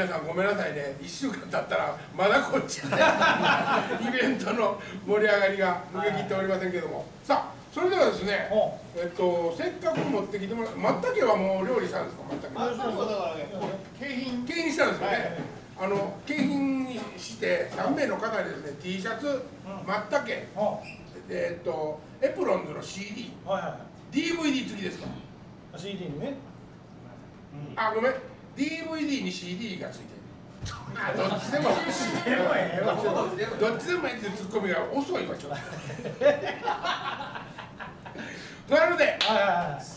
皆さんごめんなさいね。1週間経ったらまだこっちで イベントの盛り上がりが抜けきっておりませんけども。さあそれではですねえっとせっかく持ってきてもらまったけはもう料理したんですか？まったけあそうだからね。景品。景品したんですよね、あの景品にして3名の方にですね T シャツまったけえっとエプロンズの CD はいはい DVD 付きですか？CD にね。あごめん DVD に CD がついてる。あどっちでもいいしでもええわ。どっちでもいいっていうツッコミが遅いわちょっと。なのでち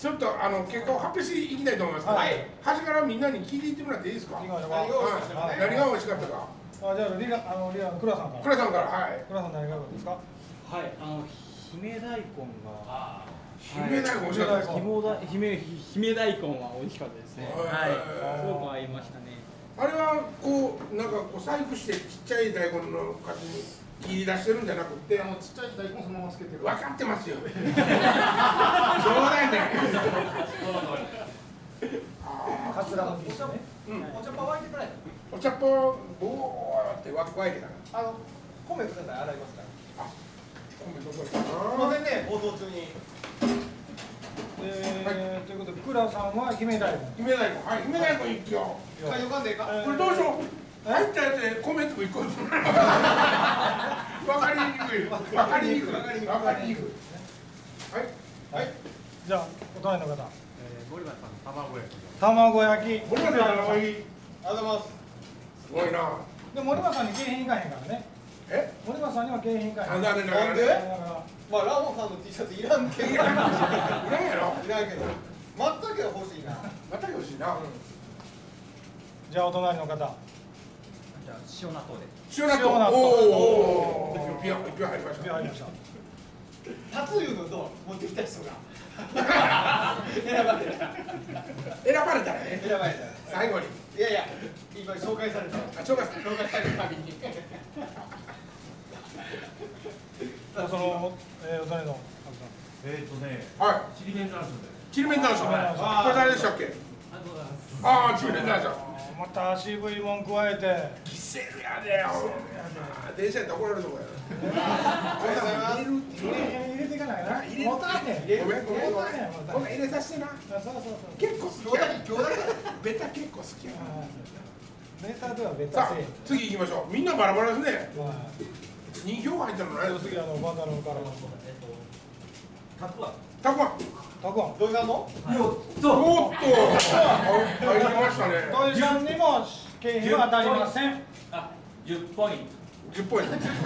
ょっとあの結果を発表していきたいと思います。はい。端からみんなに聞いていってもらっていいですか、何が美味しかったか。ね何が美味しかったか。あじゃあリラあのリラの倉さんから。倉さんからはい。倉さん何が良かったですか？はい、あの姫大根が。姫大根。美味しかったですか、姫大根姫大根は美味しかったですね。はい。はい、すごく合いましたね。あれはこうなんかこう細工してちっちゃい大根の形に切り出してるんじゃなくてあのちっちゃい大根そのままつけてる。分かってますよ。冗談ねあカツラのピースねーうんお茶っ葉沸い？てくらい。お茶っ葉ボーって沸くわけだから。あの米ください。洗いますから。あ米どこかすいませんね放送中にえーということで倉さんは姫大根姫大根はい姫大根一票会よかんでええか。これどうしよう。入ったやつで米粒一個ずつ。分かりにくい。分かりにくい。分かりにくい。はい。はい。じゃあお隣の方。えー、ゴリラさん卵焼きを卵焼き。森松さんのおいありがとうございます。すごいな。で森松さんに景品いかへんからねえ森松さんには景品いかへんあながらなんで？まあラモさんの T シャツいらんけど。いいらんやろ。らんけど。まったけは欲しいな。また欲しいな。じゃあお隣の方。じゃあ塩納豆で。塩納豆。塩納豆。おお一票一票入りました。入りました。タツユのどう持ってきた人が。選ばれた。選ばれた。らね選ばれた。最後に。いやいや今紹介された。あ紹介さ紹介されるたびにじゃあその、えー、お隣の。えーとねはちりめんざんしょで。いちりめんざんしょこはい。れ誰でしたっけ？あ。ああちりめんざんしょまた渋いもん加えて。キセルやでよ電車やったら怒られるとこやありがとうございます入れて入れ入れていかないな。入れもたんねん。入れるごめんごめん。ごめんごめん。入れさせてな。あそうそうそう結構好きや今日だけベタ結構好きやベタではベタさあせえ次行きましょう。みんなバラバラですね。はい2票入ったの何次あのバからたくあん。たくあん。たくあん。どういう。のおっと入りましたね。土井さんにも景品は当たりません。あ、十ポイン10ポイント。でもポ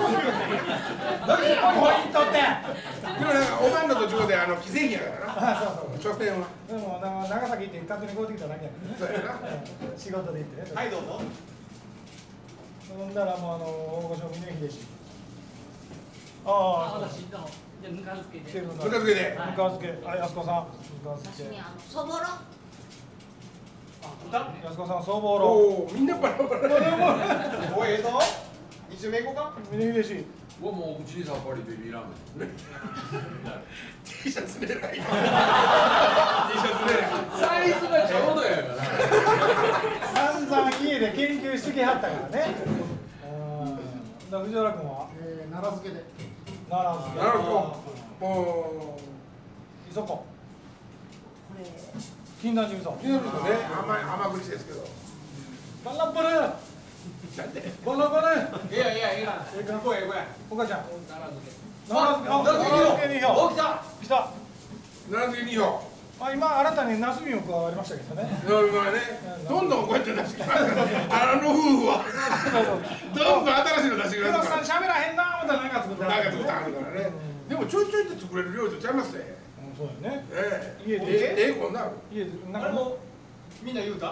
イントって？なんかおばんの途中であの既製品やからな。あそうそう。所詮は。でもな長崎行って勝手にこうてきただけやねそうやな。うん仕事で行ってね。はいどうぞ。ほんならもうあの大御所峰秀氏。ト。ああ。じゃあぬか漬けで。ぬか漬けで。ぬか漬け。あやすこさん。ぬか漬け。そぼろ。あ歌やすこさんそぼろ。おおみんなバラバラ。おいええぞ。二周目行こうか。峰秀氏僕もうちにさっぱりベビーラーメン T シャツ狙い。T シャツ狙い。サイズがちょうどやから。散々家で研究してきはったからね。藤原君は？えー、奈良漬けで奈良漬けなるほど。もいそこ。これ。金田味噌。う気になるとね甘い甘口ですけど。バラバラなんで？バラバラいやいやいやええかこええこやお母ちゃん。奈良漬け。奈良漬けあ奈良漬け2票お来た。来た。奈良漬け2票あ今新たにナスビも加わりましたけどね。なるほどね。どんどんこうやって出してきますあの夫婦は。どんどん新しいの出してくれさん喋ら。へん。な思ったらなんか作ってなんからね。でもちょいちょいって作れる料理とちゃいますね。うんそうやね。ええ。家で？えええこんなの。家でなんか？もみんな言うた？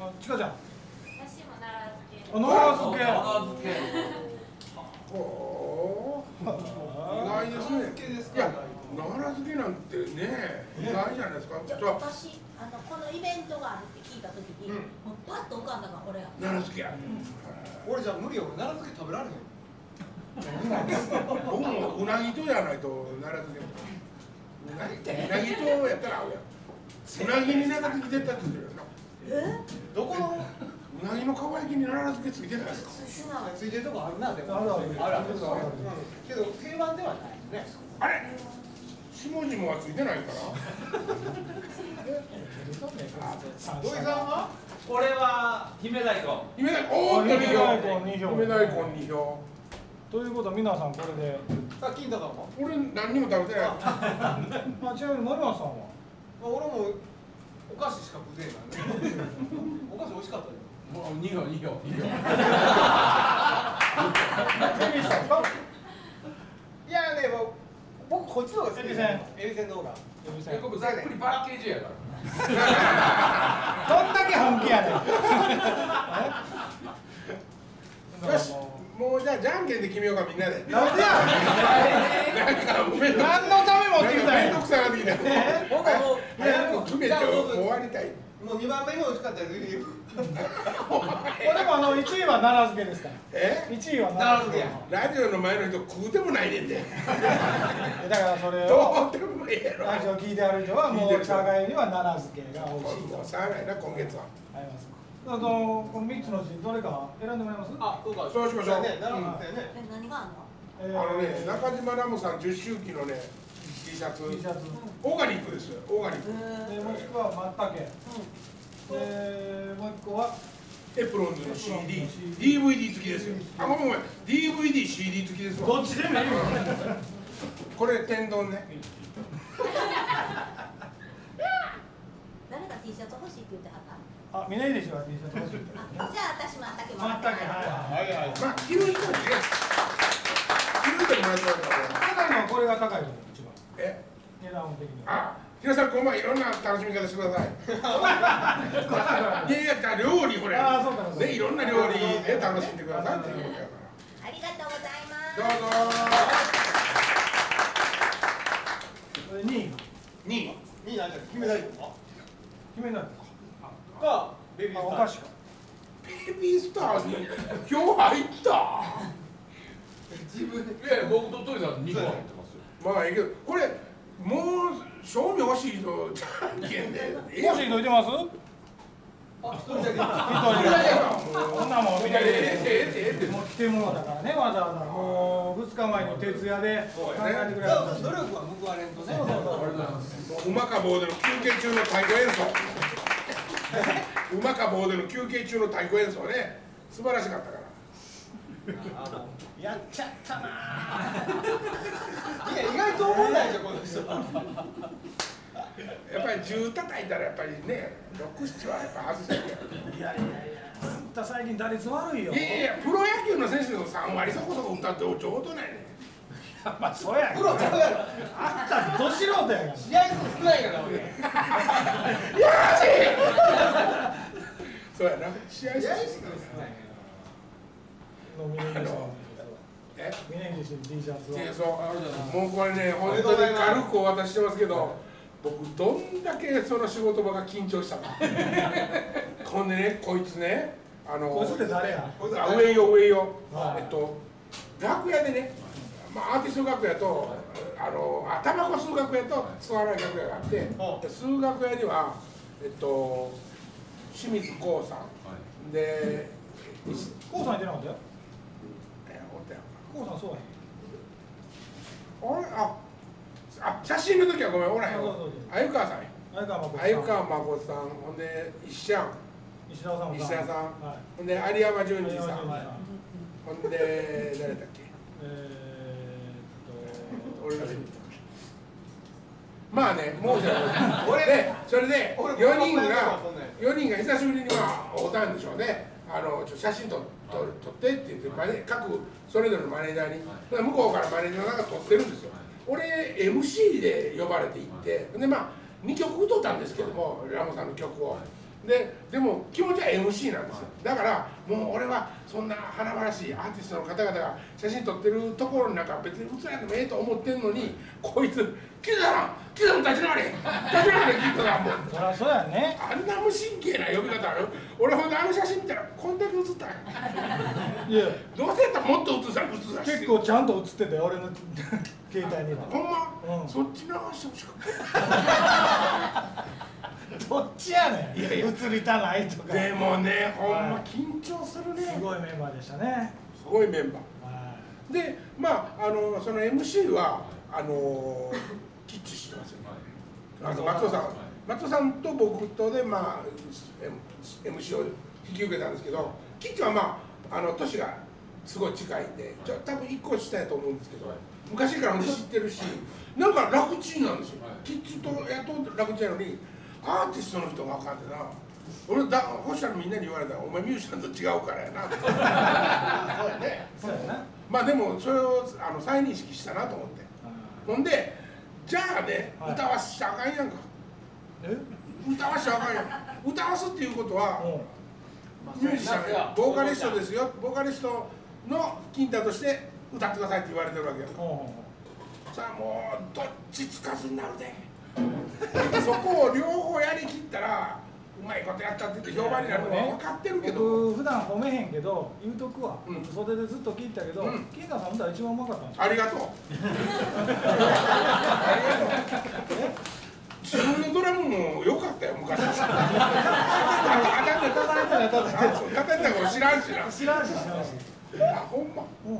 あちかちゃん。私も奈良漬けあ奈良漬け奈良漬け。おお意外ですね。奈良漬けですか？いや奈良漬けなんてね意外じゃないですか。じゃじゃあ私あのこのイベントがあるって聞いた時に、うん。もうパッと浮かんだのがこれや。奈良漬けや。俺じゃあ無理よ俺奈良漬け食べられへん。僕もうなぎとじゃないと奈良漬けうなぎうなぎとやったら合うやんうなぎに奈良漬け絶対作るよな。どこの？ううなぎのかば焼きに奈良漬けついてないです。か素直ついてるとこあるなでも。あるある。あるある。あるある。けど定番ではないね。あれ？下々はついてないから。土井さんはこれは姫大根姫大根おーっと2票姫大根二票姫大根2票ということ？は皆さんこれで。さも。俺何にも食べてない。あちなみに森松さんは？俺もお菓子しか食ってないからね。お菓子美味しかったよ。もう2票2票2票エビさんかいやねもう僕こっちの方が好きエビせん。エビせんの方が。エビさん。えここざっくりパッケージやからどんだけ本気やねん。え？よしもうじゃあじゃんけんで決めようかみんなで。なんでや何のため持ってきたんや。めんどくさなってきた。僕はもう終わりたいもう2番目に美味しかったですこれもあの1位は奈良漬けですから。え？1位は奈良漬け。や。ラジオの前の人食うてもないねんでだからそれをどうでもいいやろ。ラジオ聞いてある人はもう茶がゆには奈良漬けが美味しいと。もうしゃあないな今月は。あります。あのこの3つのうちどれか選んでもらえます？あそうか。そうしましょう。何があんの？えあのね中島ラムさん10周期のね T シャツ。T シャツ。オーガニックですよ。オーガニック。でもしくは松茸でもう一個は？エプロンズの CD DVD 付きですよ。あごめんごめん。DVDCD 付きですわ。どっちでもいいよ。これ天丼ね。誰が T シャツ欲しいって言ってはった？あ峰秀氏は T シャツ欲しいって。あじゃあ私もあったけど松茸はいはい。はいはい。まあ着る人にね。着る人にもらってたら高いのはこれが高いと思うえ？値段的にはあ皆さんこんばんはいろんな楽しみ方してください。いやいや料理これ。あーそうねいろんな料理で楽しんでくださいっていうことやから。ありがとうございます。どうぞ。これ2位。2位。いいなじゃあ決めないの決めないのか。ベビースターあお菓子か。ベビースターに 今日入った。自分で。僕とトイさん2票入ってまあいいけどこれもう賞味欲しいのじゃんけんで。ええやん欲しいのいてます？あ一人だけ一人だけこんなもん見てええってええってええ。ってもう来てもらったからねわざわざもう2日前に徹夜で。考えてくれ努力は報われんとね。そうまか棒での休憩中の太鼓演奏馬か棒での休憩中の太鼓演奏ね。素晴らしかったからやっちゃったな。いや意外と思んないでしょこの人。やっぱり10叩いたらやっぱりね67はやっぱ外せるやん。いやいやいやあんた最近打率悪いよ。いやいやプロ野球の選手の3割そこそこ歌って上等なん。やねまあそうやけプどロちゃうやろあんたど素人や。から試合数少ないから俺。そうやな。試合数少ないの峰岸さんえ？T シャツをいやそうもうこれね本当に軽くお渡ししてますけど僕どんだけその仕事場が緊張したか。ほんでねこいつねあのこいつって誰や？こいつあ上よ上よ、はい。えっと楽屋でね、まあ、アーティスト楽屋とあのあタバコ数学屋と津原楽屋があってで数学屋にはえっと清水光さん。で西コウさんいてなかったよ。えおったやんコウさんそうやあれああ写真の時はごめんおらへんわ。鮎川さんや。相川誠さん。鮎川誠さんほんで石ちゃん。石田さんも石田さん。はい。ほんで有山淳二さん。ほんで誰だっけ？えーっと。俺がまあねもうじゃない。俺でそれで俺4人がそんなんや4人が久しぶりには会うたんでしょうね。あのちょ写真撮撮撮ってって言ってマネ各それぞれのマネージャーに、はい向こうからマネージャーなんか撮ってるんですよ、俺 MC で呼ばれて行ってでまあ2曲歌ったんですけどもラモさんの曲を。ででも気持ちは MC なんですよ。だからもう俺はそんな華々しいアーティストの方々が写真撮ってるところになんか別に映らんでもええと思ってんのにこいつ「キザさんキザさん立ち直れ。立ち直れキザさんもう。そりゃそうやね。あんな無神経な呼び方ある？俺ほんであの写真見たらこんだけ写ったんや。いや。どうせやったらもっと写さ写さ結構ちゃんと映ってたよ俺の 携帯には。ほんま、うん。そっち流してほしかったどっちやねん？いやいや。映りたないとか。でもねほんはいま緊張するね。すごいメンバーでしたね。すごいメンバー。はでまああのその MC はあのキッチ知ってますよ。あの松尾さん。松尾さんと僕とでまあ MC を引き受けたんですけどキッチはまああの年がすごい近いんでちょ多分1個下やと思うんですけど昔から知ってるしなんか楽ちんなんですよ。キッチとやっと楽ちんやのにアーティストの人があかんな。俺だほしたらみんなに言われたら「お前ミュージシャンと違うからやな」ってそうやね。いそうやな。まあでもそれをあの再認識したなと思って。ほんでじゃあねはい。歌わしちゃあかんやんか。え？歌わしちゃあかんやん。歌わすっていうことはうミュージシャンや。ボーカリストですよ。ボーカリストの金太として歌ってくださいって言われてるわけやんんうん。さあもうどっちつかずになるで そこを両方やりきったらうまいことやったって言って評判になるのは分かってるけど。僕普段褒めへんけど言うとくわ、うん。袖でずっと聞いたけど、うん。金田さん歌一番うまかったんですよ。ありがとう。ありがとう自分のドラムも良かったよ昔。叩いてたから知らんしな知らんし知らんし、あほんまうん、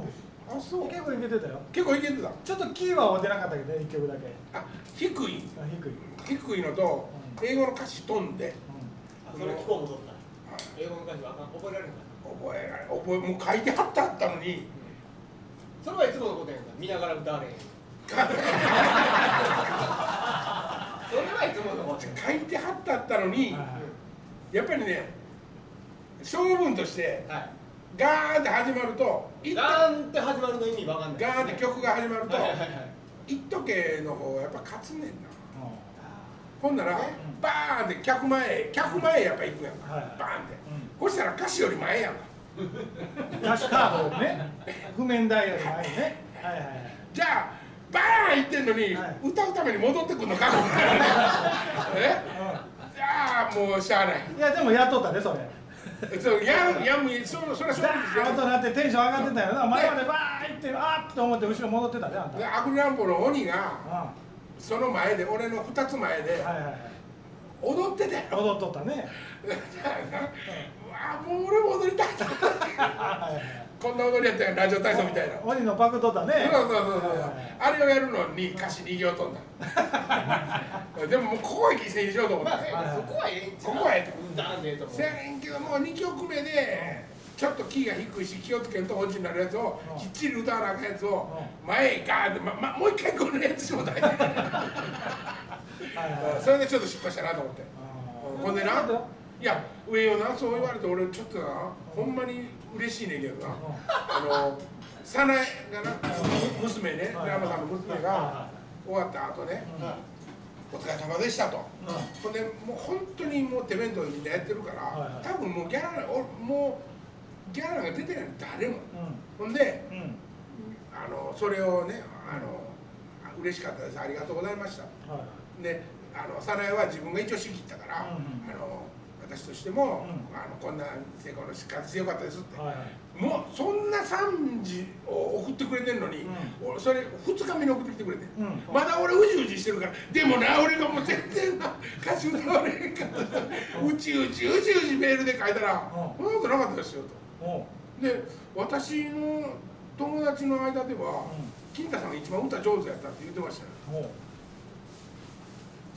あそう結構いけてたよ結構いけてたちょっとキーは合うてなかったけどね一曲だけあ低いあ低い、低いのと英語の歌詞飛んであそれ聞こう戻った。英語の歌詞は覚えられる覚えられ覚えもう書いてはってあったのにそれはいつものことやんか。見ながら歌われへん。それはいつものこと書いてはってあったのにはいやっぱりね勝負としてはい。ガーンって始まると一ガーンって始まるの意味わかんない。ガーンって曲が始まるとはいはいはい一時計の方がやっぱ勝つねんな。うほんならバーンって客前へ客前へやっぱ行くやんか。はいバーンって。ん。そしたら歌詞より前やんか。うん、歌詞カードね。譜面台より前にね。はいはいはい。じゃあバーン行ってんのに、はい。歌うために戻ってくんのか え？じゃあもうしゃあない。いやでもやっとったねそれ。そうやんやんそそれはそうダですよとなってテンション上がってたよな。前までバーン行ってあーっと思って後ろ戻ってたねあんた。でアクリランボの鬼があその前で俺の2つ前ではいはいはい。踊ってたよ踊っとったね。じゃあなうわもう俺も踊りたいこんな踊りやったやんラジオ体操みたいな。鬼のパクっとったね。そうそうそうそう。はいはいあれをやるのに歌詞2行飛んだ。でももうここは犠牲にしようと思って、まあねそこはええんちゃう？ここはええと思う。せやねんけどもう2曲目でちょっとキーが低いし気をつけんと落ちになるやつをうん。きっちり歌わなあかんやつを前へガーって、まま、もう一回このやつしもたい それでちょっと失敗したなと思って。ほんでないや上よなそう言われて俺ちょっとなほんまに嬉しいねんけどな。あの早苗がなむ娘ねはい。山さんの娘が終わった後ね「お疲れ様でした」と。ほんでもう本当にもう手弁当でみんなやってるから、多分もうギャラおもうギャラが出てないの誰も。うほんでんうん。あのそれをねあのあ嬉しかったです。ありがとうございました。はいであの早苗は自分が一応仕切ったから、うんうん。あの私としても、うん。あのこんな成功の仕方してよかったですって、はいはい。もうそんな賛辞を送ってくれてんのに、俺それ2日目に送ってきてくれて、うん。まだ俺うじうじしてるから。でもな俺がもう全然な歌詞歌われへんかった。うちうちうちうちメールで書いたら「うん。そんなことなかったですよ」とで私の友達の間では、うん。金太さんが一番歌上手やったって言ってましたよ。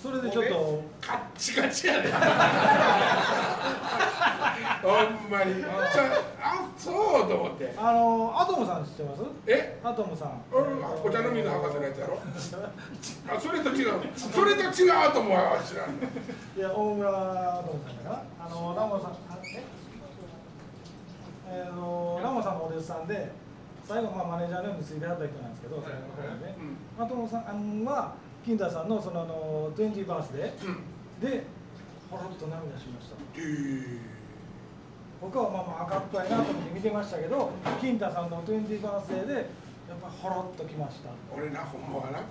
それでちょっと。カッチカチやで。ほんまに。あそうと思って。あのアトムさん知ってます？え？アトムさん。うんお茶の水博士のやつやろ。あそれと違うそれと違うと思うわ知らんいや大村アトムさんだからあのラモさんあえ？えーのラモさんのお弟子さんで最後まあマネージャーのようについてはった人なんですけど最後の方にね。アトムさんは金田さんのそのあの20バースデうん。ーでほろっと涙しました。へー僕はまあまあ赤っぽいなと思って見てましたけど金太さんの20バースデーでやっぱほろっときました、俺なほんまはな。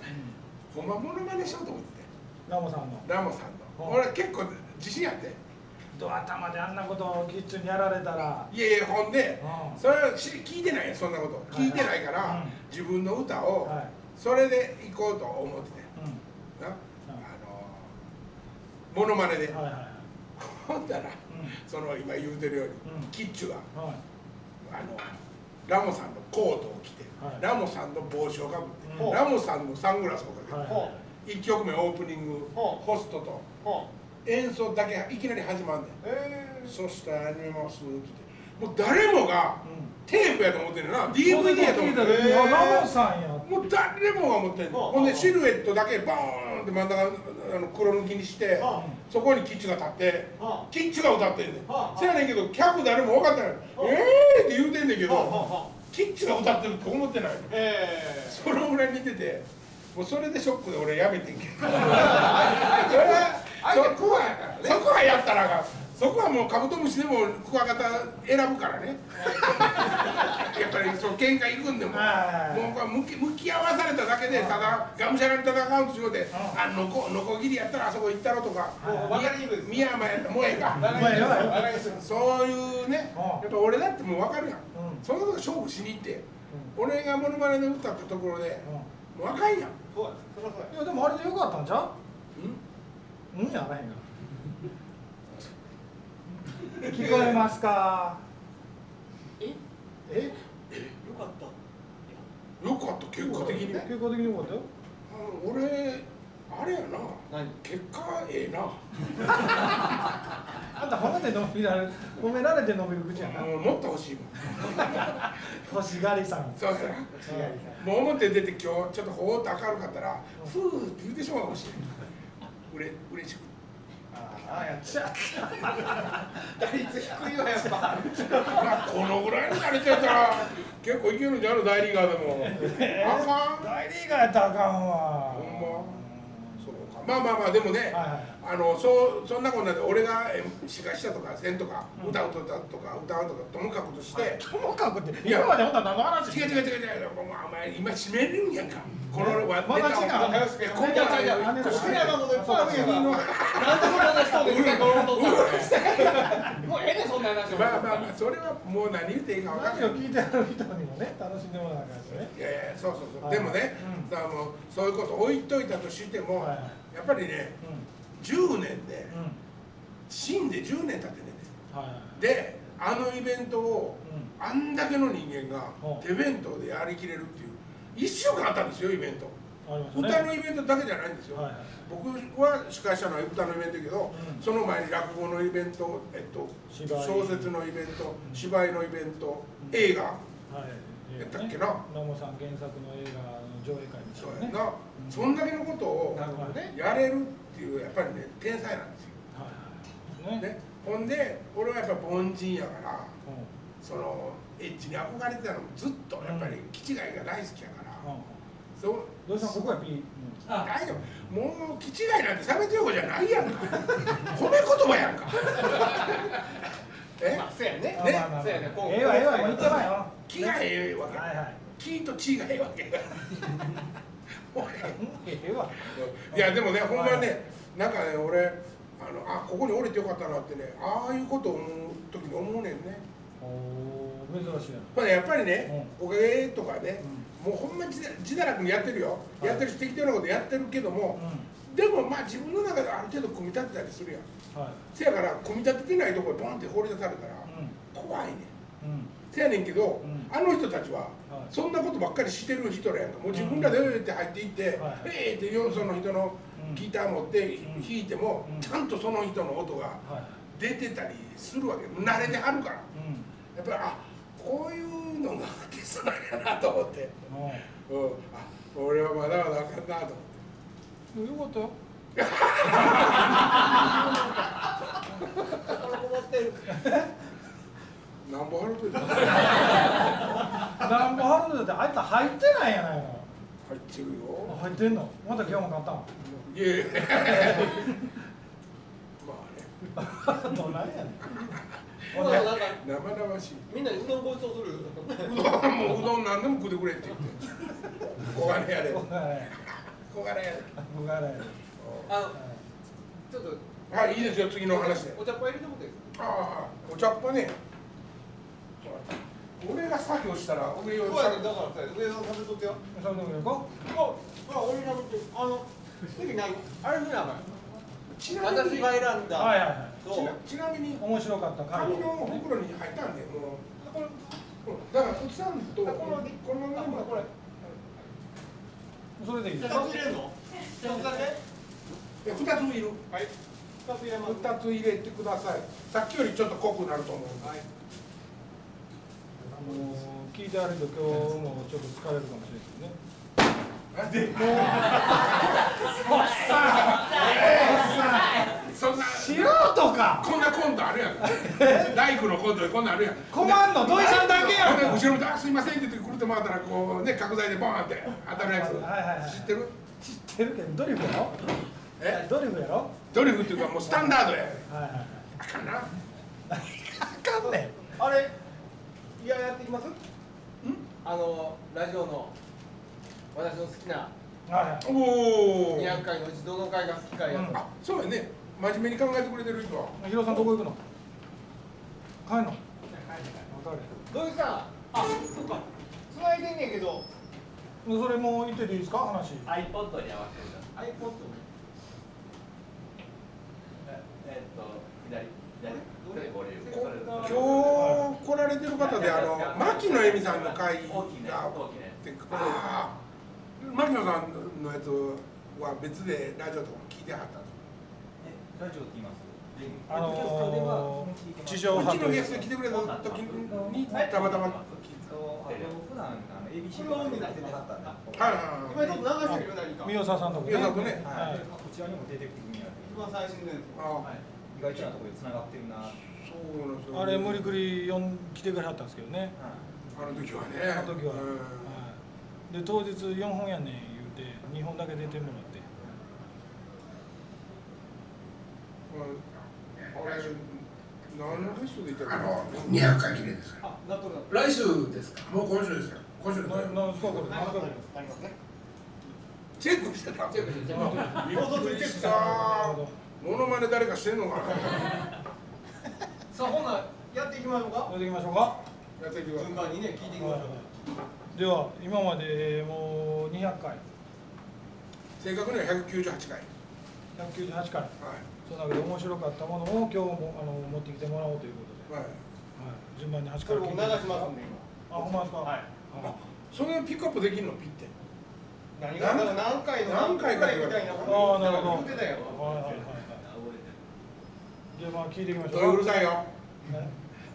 ほんまモノマネしようと思ってて。ラモさんの。ラモさんの。うん。俺結構自信あってドア頭であんなことをキッチンにやられたら。いやいやほんでうん。それは知聞いてないよそんなこと。い聞いてないから、うん。自分の歌をはい。それで行こうと思ってて。うん。な、あのモノマネで。はいはいはい。ほんだらうん。その今言うてるように、うん。キッチュがはい。あのラモさんのコートを着て、はい。ラモさんの帽子をかぶって、う。んラモさんのサングラスをかけて、はいほ1曲目オープニング、ほホストと演奏だけいきなり始まんねん、えそしたら「アニメます」って。もう誰もがうん。テープやと思ってんねんな。DVD やと思ってんねん。さんやもう誰もが思ってんほんでシルエットだけボーンって真ん中あの黒抜きにしてはそこにキッチュが立ってはキッチュが歌ってんねん。はあせやねんけど客誰も分かってない。はあえーって言うてんねんけどキッチュが歌ってるって思ってないえそのぐらい見ててもうそれでショックで俺やめてんけど そこはそこはやったらあかん。そこはもうカブトムシでもクワガタ選ぶからね。やっぱりそう喧嘩行くんでも。はい。もう向き向き合わされただけでただがむしゃらに戦うとしようであのこのこぎりやったらあそこ行ったろとか宮山やったらもうええか。そういうねうん。やっぱ俺だってもう分かるやん。うん。そんなとこ勝負しに行って俺がモノマネで歌ったところでうん。もうあかんやん。そうや。や。いやでもあれでよかったんちゃうん？ううんやあらへんが聞こえますか？え？え？よかった。よかった。結果的に？ね。結果的によかったよ。俺あれやな。何？結果ええな。あんた褒めて伸びられ褒められて伸びる口やな。もっと欲しいもん。欲しがりさん。そうそう。もう表出て今日ちょっとほーっと明るかったらふーって言ってしまうかもしれんうれ嬉しくああやっちゃ 打率低いわやっぱ。まあこのぐらいになれちゃったら結構いけるんじゃんの大リーガーでも。あかん大リーガーやったらあかんわ。ほんま。そうか。まあまあまあでもね、はいはいあのそうそんなこんなで俺がえ司会したとかせん。とか、歌うとかとか歌うとかともかくとして、ともかくって今までほんなら何の話違う違う違う違うお前今締めるんやんか。このわまだ違うネタをねいやこんな違う違う違うあれ好きなのい。っぱいあるやんか君のなんでそんな人でうるさいと思っとったのもうええねんそんな話まあまあまあそれはもう何言っていいか分かんない。いてる人にもね楽しんでもらわなあかんしね。いやいやそうそうそう、はい。でもね、そういうこと置いといたとしても、はい。やっぱりね10年で死んで10年経ってね。であのイベントをうん。あんだけの人間がう。ん手弁当でやりきれるっていう1週間あったんですよイベント。歌のイベントだけじゃないんですよ、僕は司会したのは歌のイベントだけど、うん。その前に落語のイベント、えっと、小説のイベントうん。芝居のイベント、うん。映画。はい。やったっけな。野茂さん原作の映画の上映会でしたよね。そうやな、うん。そんだけのことをね。やれるっていうやっぱりね天才なんですよ、はいはい。ね。ね、ほんで俺はやっぱ凡人やからうん。そのエッジに憧れてたのもずっとやっぱり気違いが大好きやから、うん。そう。どうしたここやピー大丈夫もう気違いなんて差別用語じゃないやんか。褒め言葉やんか。え？まあそうやね。ね。まあまあまあ。そうやね。こうええわええわ。もう言ってまいよ。気がええわけ、はいはい。気と血がええわけ いやでもねほんまねなんかね俺あのあここに降りてよかったなってねああいうことを思う時に思うねんね。珍しいやまあやっぱりね、おかげとかね、うもうほんま自自堕落にやってるよ、はい。やってるし適当なことやってるけども、うでもまあ自分の中である程度組み立てたりするやん。んはい。せやから組み立ててないところにボンって放り出されたら怖いねん。うん。せやねんけど、ん。あの人たちははいそんなことばっかりしてる人らやんか。もう自分らで「って入っていってはい「ええ」ってよその人のうん。ギター持ってん。弾いても、うん。ちゃんとその人の音がはい。出てたりするわけ慣れてはるから。うん。やっぱりあこういうのがアーティストなんやなと思って、ううん、あ俺はまだまだあかんなと思って。んよかったよ困ってる なんぼ払うとなんぼハルドだってあいつ入ってないやないの。ってるよ。入ってんの？また今日も買ったの？いやいやまあね。どないやねん。なんか生々しい。みんなにうどんごちそうする？うどんもううどん何でも食ってくれって言って。小金やれ。僕がね小金やれ。僕がねあのちょっと。はいいいですよ次の話で。お茶っ葉入れてもらっていいですか？ああお茶っ葉ね俺が作業したら上だからさ上の食べとってよ。ほら俺てあの席ない？あれ私が選んだ。はいはいはい。ちなみに面白かった紙の袋に入ったんでもうだからおっさんとこのこのままこれそれでいいですか二つ入れんの二つついるはい二つ入れます二つ入れてくださいさっきよりちょっと濃くなると思うはいあの聞いてあると今日もちょっと疲れるかもしれないですねでそんな素人かこんなコントあるやん。大工のコントでこんなんあるやん。困んの土井さんだけやん。後ろ見てあすいません」って言ってくるって回ったらこうね角材でボーンって当たるやつ。はいはいはい知ってる知ってるけどドリフやろえドリフやろドリフっていうかもうスタンダードやはいはいはいあかんなあかんねんあれいややっていきます？あのラジオの私の好きなはいはい。おお200回のうちどの回が好きかやうん。あそうやね。真面目に考えてくれてる人は。ヒロさんどこ行くの？帰んの？分かどうい。うさあそっか。繋いでんねんけど。るそれもう言ってていいですか？話。iPod に合わせてください iPod ええっと左。左左ボリュれてる方であの牧野恵美さんの会が牧野さんのやつは別でラジオとかも聞いてはったラジオって言いますあのー、地上う波というちのゲスト来てくれた時にたまたま聞い普段あの ABC これは海になってねなかったんでたはいはいはい。今ちょっと流してるよ何か三代さんとこ宮里ね。はい。こちらにも出てくるんや一番最新のやつあ意外となところで繋がってるなそうなんですよあれ無理くり呼ん来てくれはったんですけどね。あの時はね。あの時は、うん。はい、で当日4本やねん言うて2本だけ出てもらって。あれ何のゲストでいたあの200回記念です。あなっとる来週ですか？もう今週ですよ今週ですなよなんですかこれ？何回もなります。ねチェックしてたチェックしてびっくりしたモノマネ誰かしてんのかな？さあほなやっていきましょうか。やっていきましょうか。やっていきます順番にね聞いていきましょう。では今までもう200回。正確には198回。198回。はい。その中で面白かったものを今日もあの持ってきてもらおうということで、はい。はい、順番に8そかられ僕流しますんであほんまですか？はい。あそれピックアップできるの？ピッて。今何が何回の何回かみたいなああなるほど。言ってたよはいはいはいはいでまあ聞いていきましょどうううるさいよ。ね。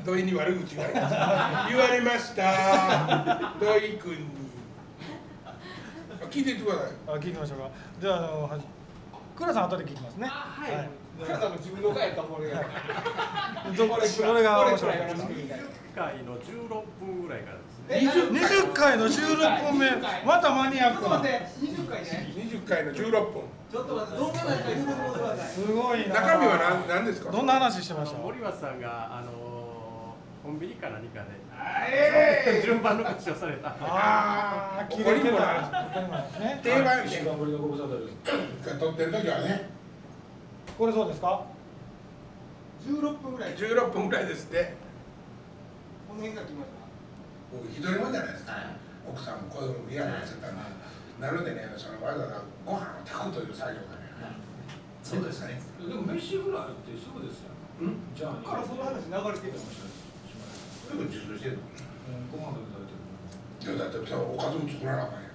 土井に悪口言われました。言われました。土井君に。あ聞いていってください。あ聞いてみましょうか。じゃああのはじ倉さん後で聞きますね。はい。はい。さんの自分の回やったこれが。どここれが面白い回の16分ぐらい。からですね。え20回の16本目。またマニアッちょっクなと待って。20回ね。20回の16分ちょっと待ってどんな中か言うてくださいすごいな。中身は何何ですか？どんな話してました？森松さんがあのコンビニか何かで。え順番の口をされた。ああ切れてた。定番。1週間ぶりのご無沙汰です。撮ってる時はねこれそうですか？16分ぐらい。こ16分ぐらいですって。の辺から来まし僕一人もじゃないですか。奥さんも子供も嫌になっちゃったんでなのでねそのわざわざご飯を炊くという作業がね。そうですね。でも飯ぐらいってすぐですよ。じゃあたからその話流れてたすぐ自炊してるの？ご飯食べていやだってさおかずも作らなあかんやん。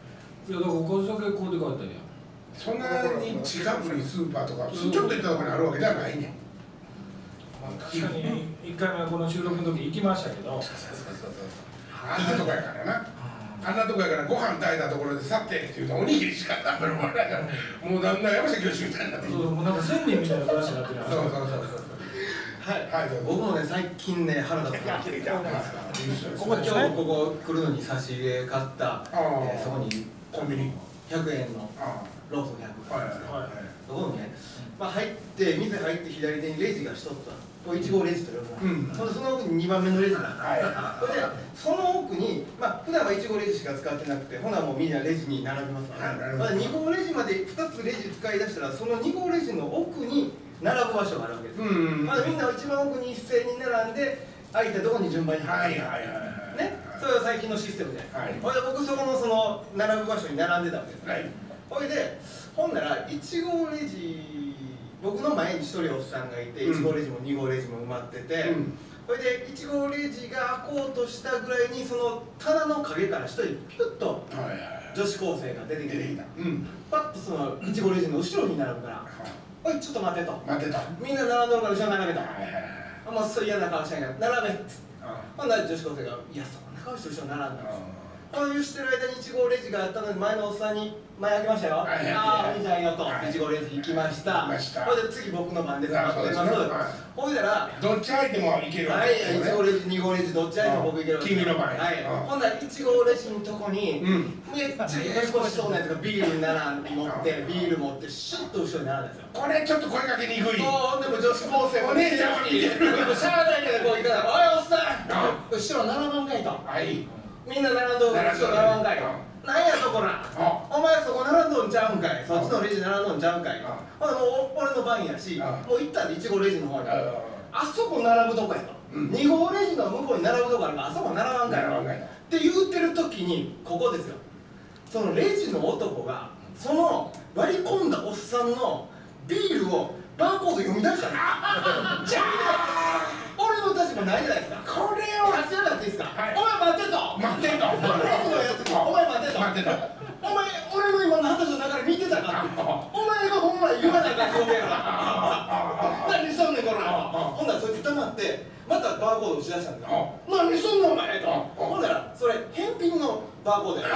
いやだからおかずだけ買うて帰ったんや。そんなに近くにスーパーとかちょっと行ったところにあるわけじゃないねん。まあ確かに一回目この収録の時行きましたけど。そうそうそうそう。あんなとこやからなあんなとこやからご飯炊いたところでさってって言うとおにぎりしか食べるもんないから。もうだんだん山下教授みたいになってそうもうなんか千人みたいな話になってるそうそうそうそう。はい、はい僕もね最近ね腹立つなあいい。ですよここ今日ここ来るのに差し入れ買った、ーえーそこにコンビニ。100円のあローソン100はいはいはいそこにね、まあ、入って店入って左手にレジが一つあるこれ1号レジと呼ぶ。な、うん。その奥に2番目のレジがあるはそれでその奥に、まあ普段は1号レジしか使ってなくてほなもうみんなレジに並びますから、まあ、ます2号レジまで2つレジ使い出したらその2号レジの奥に並ぶ場所があるわけです、うんまあ、みんな一番奥に一斉に並んで空いたところに順番にはい入はいはいはい。ね、それは最近のシステムじゃないで。すか、はい。ほいで僕そこのその並ぶ場所に並んでたわけです、はい。ほいでほんなら1号レジ僕の前に一人おっさんがいてうん。1号レジも2号レジも埋まってて、うん。それで1号レジが開こうとしたぐらいにその棚の陰から一人ピュッと女子高生が出てきて。うん。パッとその1号レジの後ろに並ぶから「おいちょっと待て」と。待ってたは「みんな並んどるから後ろ並べ」といはいはい「あもうそう嫌な顔してんから並べ」っつってあほんなら女子高生が「いやそんな顔して後ろ並んだんです」あこういうしてる間に1号レジがあったので前のおっさんに前開けましたよ。はいはいはい。ああ、いいじゃんよと。はい。1号レジ行きました。行きました。ほいで次僕の番です。なるほどですね。はい。ほいだら、どっち相手もいけるわはい、けですよね。1号レジ、2号レジ、どっち相手も僕いけるわけ君の場合はい。うん。ほんなら1号レジのとこに、うん。めっちゃややこしそうなやつがビールに並んで持って、ビール持って、シュッと後ろに並んだんですよ。これちょっと声かけにくい。そう、でも女子高生もお姉ちゃんも似てる。しゃあないけどこう行かない。おい、おっさあん後ろ並ばんかいと。はいみんな並んど並ばんかいうんなんやとこら。あ。お前そこ並んどんちゃうんかい。そっちのレジ並んどんちゃうんかい。あ。ほなもう俺の番やしあ。もう行ったんで1号レジの方にあ。あそこ並ぶとこやと。うん。2号レジの向こうに並ぶとこあるからあそこ並ばんかい。って言うてる時にここですよ。そのレジの男がその割り込んだおっさんのビールをバーコード読み出したの。じゃあ俺の立場ないじゃないですか。これを立ち上がっていいですか、はい。お前待ってと待ってとお前待ってと待ってとお前俺の今の話の流れ見てたか？お前がほんまに言わないかん表現やから。何しとんねんこらほんならそいつ黙ってまたバーコード打ち出したんだ。よ何しとんのお前と。ほんならそれ返品のバーコードや。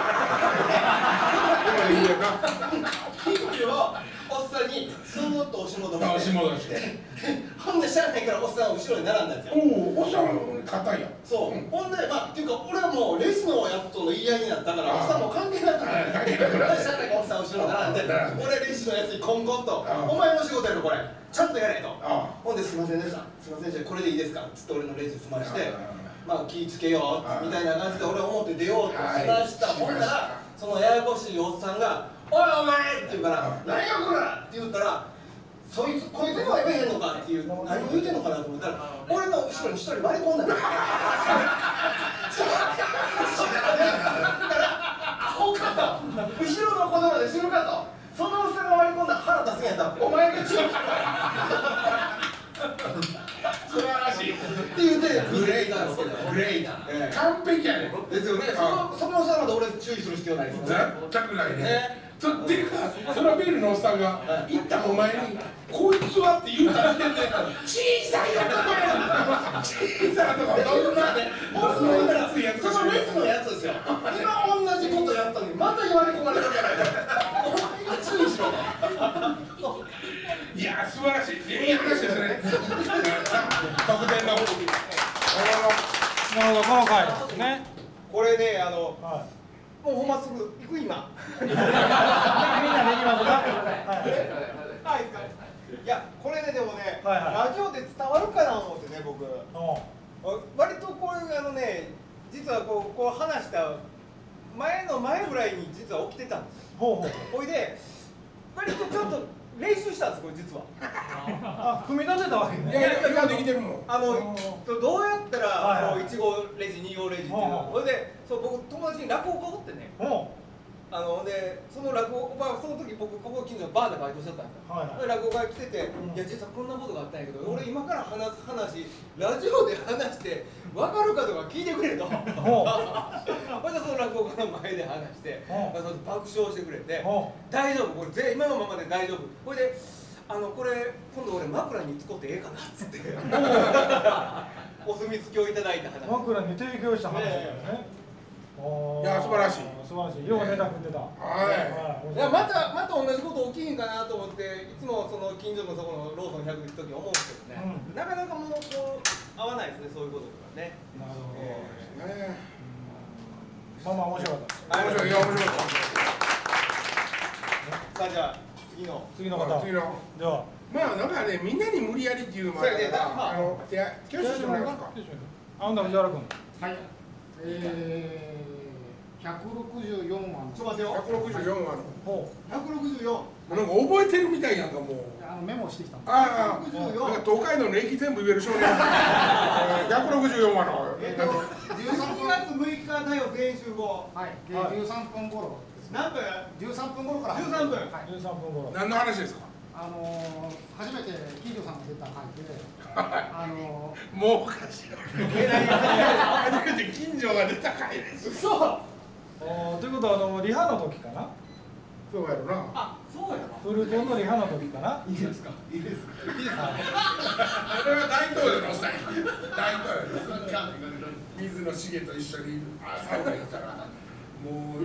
返品をおっさんにスーッと押し戻して押してほんでしゃあないからおっさんは後ろに並んだんですよ。おおおっさん硬いやん。そう、ほんで、まあ、っていうか、俺はもうレジのやつとの言い合いになったから、おっさんも関係なく。はいなって、しゃあないからおっさん後ろに並んで俺レジのやつにコンコンとあ、お前の仕事やろ、これ、ちゃんとやれと。あほんで、すいませんでした、すいませんでした、これでいいですか。つって俺のレジ済ましてあ、まあ、気ぃつけよあうみたいな感じで、俺は表出ようとしました。はい。ほんなら、そのややこしいおっさんが、おいお前って言うから、何やこらって言ったら、そいつ、こいつには言えへんのかっていう、何を言うてんのかなと思ったら、俺の後ろに一人割り込んだんだよ。アホかと後ろの子供で死ぬかと。そのおっさんが割り込んだら腹立つんやったらお前が中素晴らしい。って言うてグレーたんですけどグレーええ完璧やねですよね。そのそのおっさんまで俺注意する必要ないですよね。全くないねねそっていうかそのビールのおっさんが行ったお前に「こいつは」って言った時点で小さい男や小さい男どんな俺の言ったらそのレジのやつですよ今同じことやったのにまた言われ込まれるからお前が注意しろ。いや素晴らしい。いい。話ですね特典のなるほどこの回ですね。これねあのはもうほんますぐ行く今。いみんなできますか。はい。はいいやこれねでもね、はいはい。ラジオで伝わるかな思ってね僕。お割とこういうあのね実はこうこう話した前の前ぐらいに実は起きてたんです。よほうほう。ほいで割とちょっと練習したんですこれ実は。あ組み立てたわけね。いやいや今できてるもん。あのどうやったら、はいはい。こう1号レジ2号レジっていうの。ほいでそう僕友達に落語家おってね。ほあのでその落語まあその時僕ここ近所のバーでバイトしてたんですよ、はいはい。で落語家来てて、うん。いや実はこんなことがあったんやけど、俺今から話す話ラジオで話して分かるかとか聞いてくれと。ほほういでその落語家の前で話して、まあその爆笑してくれて、ほ大丈夫これぜ今のままで大丈夫。ほいであのこれ今度俺枕に使ってええかなっつって。お墨付きをいただいた話。枕に提供した話ですね。おーいや素晴らしい。素晴らしい。ようネタ組んでた。はい。い。やまたまた同じこと起きひんかなと思っていつもその近所のそこのローソン100行く時思うんですけどね、うん。なかなかもうこう合わないですねそういうこととかね。なるほどえねまあまあ面白かった面白い。いや面白かっさあじゃあ次の。次の方。た次の。では。まあなんかねみんなに無理やりっていうのもあるそうやねだからまあ。あのいや挙手してもらえますか。あほんなら藤原君。はい。えー、164万。ちょっと待ってよ。164話のほ164もうなんか覚えてるみたいやんかもう。あのメモしてきた。ああ、164なんか東海道の駅全部言える少年。えー164話の。えっと12月6日だよ全員集合はい。で、はい。13分頃。何分？13分頃から。13分。はい。13分頃。何の話ですか？あの初めて金城さんが出た回で、あのもうおかしいよ 初めて近所が出た回です。そうおということはあのリハの時かな？そうやろな。あそうやフルコンのリハの時かな？いいですか？いいですか？いいですか？それは大統領のスタイル大統領の水野茂と一緒にあサウナ行ったら。もう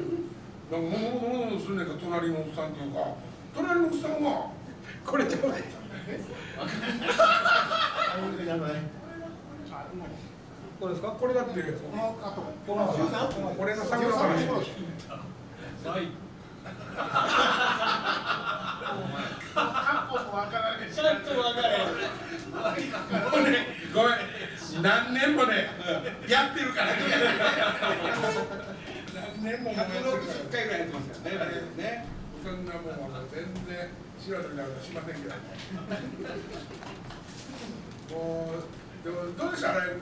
なんかもうもうもうすんねんか隣のおっさんっていうか。隣のおっさんは？これちゃうね これですか？これだってこの後このこれの桜13話年頃ちょっとわかれもうねごめん。何年もねやってるからね何年ももうやってるから160回ぐらいやってますからね。ね。そんなもんは全然素人になるとしませんけど。もうでもどうでした？ライブ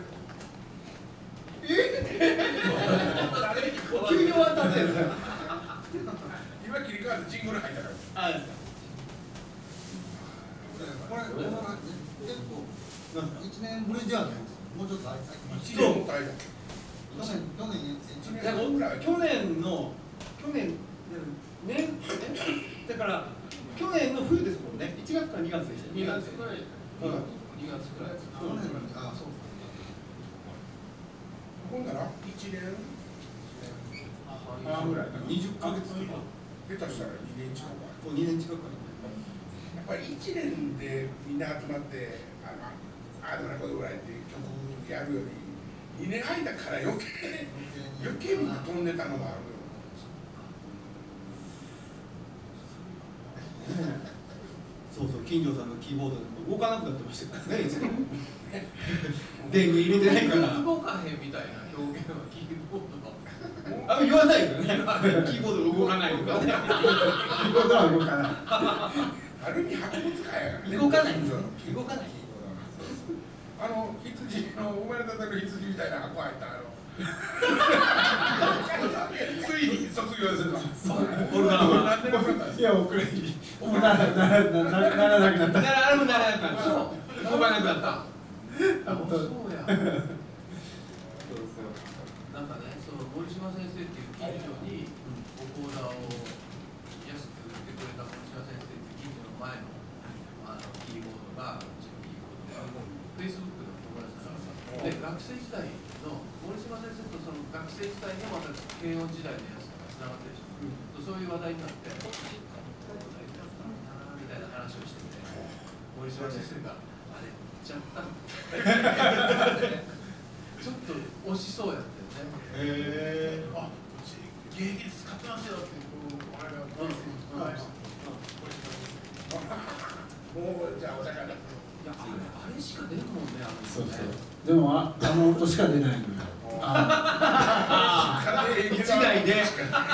急に終わったんですよ今切り替わってジングル入ったからあこれ結構一年ぶりじゃないですかもうちょっと空きまし1年もっと間た去年去年一年だから去年の去年年えだから去年の冬ですもんね1月から2月でした2月くらいうん2月くらい去年のあそう。ほんなら1年半ぐらい20ヶ月下手したら2年近くある2年近くやっぱり1年でみんな集まってあのああでもないことぐらいって曲やるより2年間から余計余計みんな飛んでたのがあるよそうそう金城さんのキーボード動かなくなってましたからね いつも。電源入れてないから。動かへんみたいな表現はキーボードがあ言わないよね。キーボード動かないとかね。キーボードは動かない。ある意味博物動かない動かない。あの羊の生まれたての羊みたいな箱入ったあのついに卒業するのオルガンはいや遅れならならならならなくなったからあれもならなくなったそう動かなくなったあそうやなんかねその森島先生っていう近所にお講座を安く売ってくれた森島先生っていう近所の前のあのキーボードがうちのキーボードでフェイスブックの友達なんですよ。で学生時代の森島先生とその学生時代のまた慶応時代のやつとかつながってるでしょ、そういう話題になってみたいな話をしてて森島先生があれ言っちゃったちょっと惜しそうやったよねへえあうち芸術使ってますよってこうこの間ボイスに返してもうじゃあお魚いやあれあれしか出んもんねあの人ね。でもああの音しか出ないのよ。あ一台で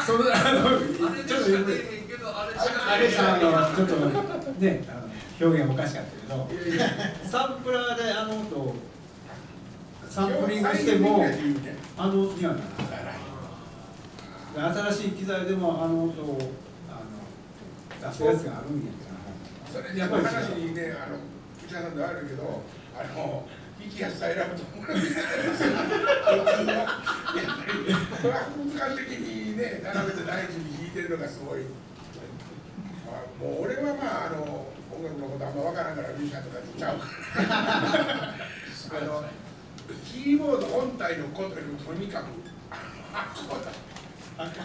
それあのあれでしか出えけどあれさあのちょっとねあの表現おかしかったけど、サンプラーであの音をサンプリングしてもあの音にはならない。新しい機材でもあの音をあの出すやつがあるんやけど。それやっぱり話にねあの口さんであるけどあの生きやすさ選ぶと思うんですよやっぱりそれは博物館的にね並べて大事に弾いてるのがすごい。あもう俺はまああの音楽のことあんま分からんからミュージシャンとかちゃう。からあのキーボード本体のことよりもとにかくあこうだ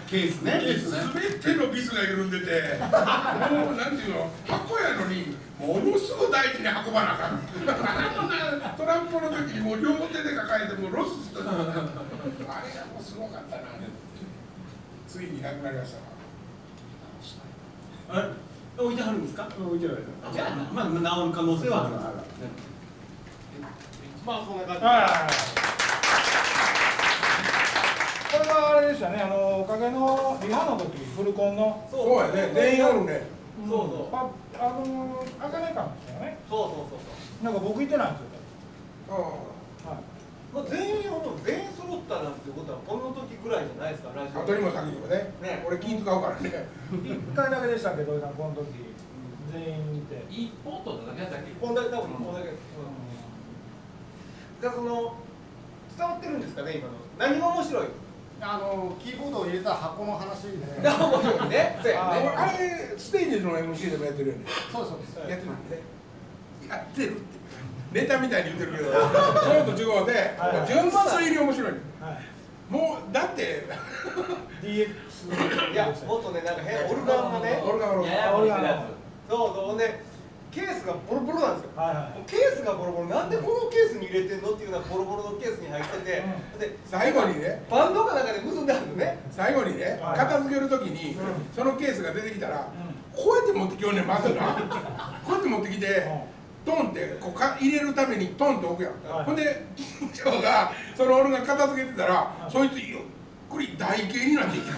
ケースねすべてのビスが緩んでて、もうなんていうの、箱やのに、ものすごい大事に運ばなあかん。トランポの時にもう両手で抱えて、もうロスしてた。あれがもうすごかったな。ついになくなりましたわ。あれ置いてはるんですか？置いてあるじゃあまあ治る可能性はあるまあそんな感じはいこれはあれでしたねあのおかげのリハの時フルコンのそうやね、全員おるね。そうそう。ああのあかねかんでしたよね。そうそうそうそう。なんか僕行ってないんですよ。あはい。まあ、全員ほど全員揃ったなんてことはこの時ぐらいじゃないですかラジオ。あ、後にも先にもね。ね。俺気使うからね。一回だけでしたけどこの時全員見て。一本取っただけだったっけ。一本だけ多分一本だけです、がその伝わってるんですかね今の。何が面白い？あのキーボードを入れた箱の話で、ね、ねね。あれステージの MC でもやってるよね。そうそうです。やってるね。やってるって。ネタみたいに言ってるけど。それと違うではい。純粋に面白い。はい。もうだって。DX いやもっとねなんか変オルガンがね。オルガンオルガン。そうそうほんでケースがボロボロなんですよ。はいはい。ケースがボロボロ。なんでこのケースに入れてんのっていうようなボロボロのケースに入ってて、で最後にね。バンドかなんかで結んであるのね。最後にねはい。片付けるときにそのケースが出てきたらこうやって持ってきようねんまずなこうやって持ってきてトンってこうか入れるためにトンって置くやん、はいほんで金城がその俺が片付けてたら、そいつゆっくり台形になっていくゆ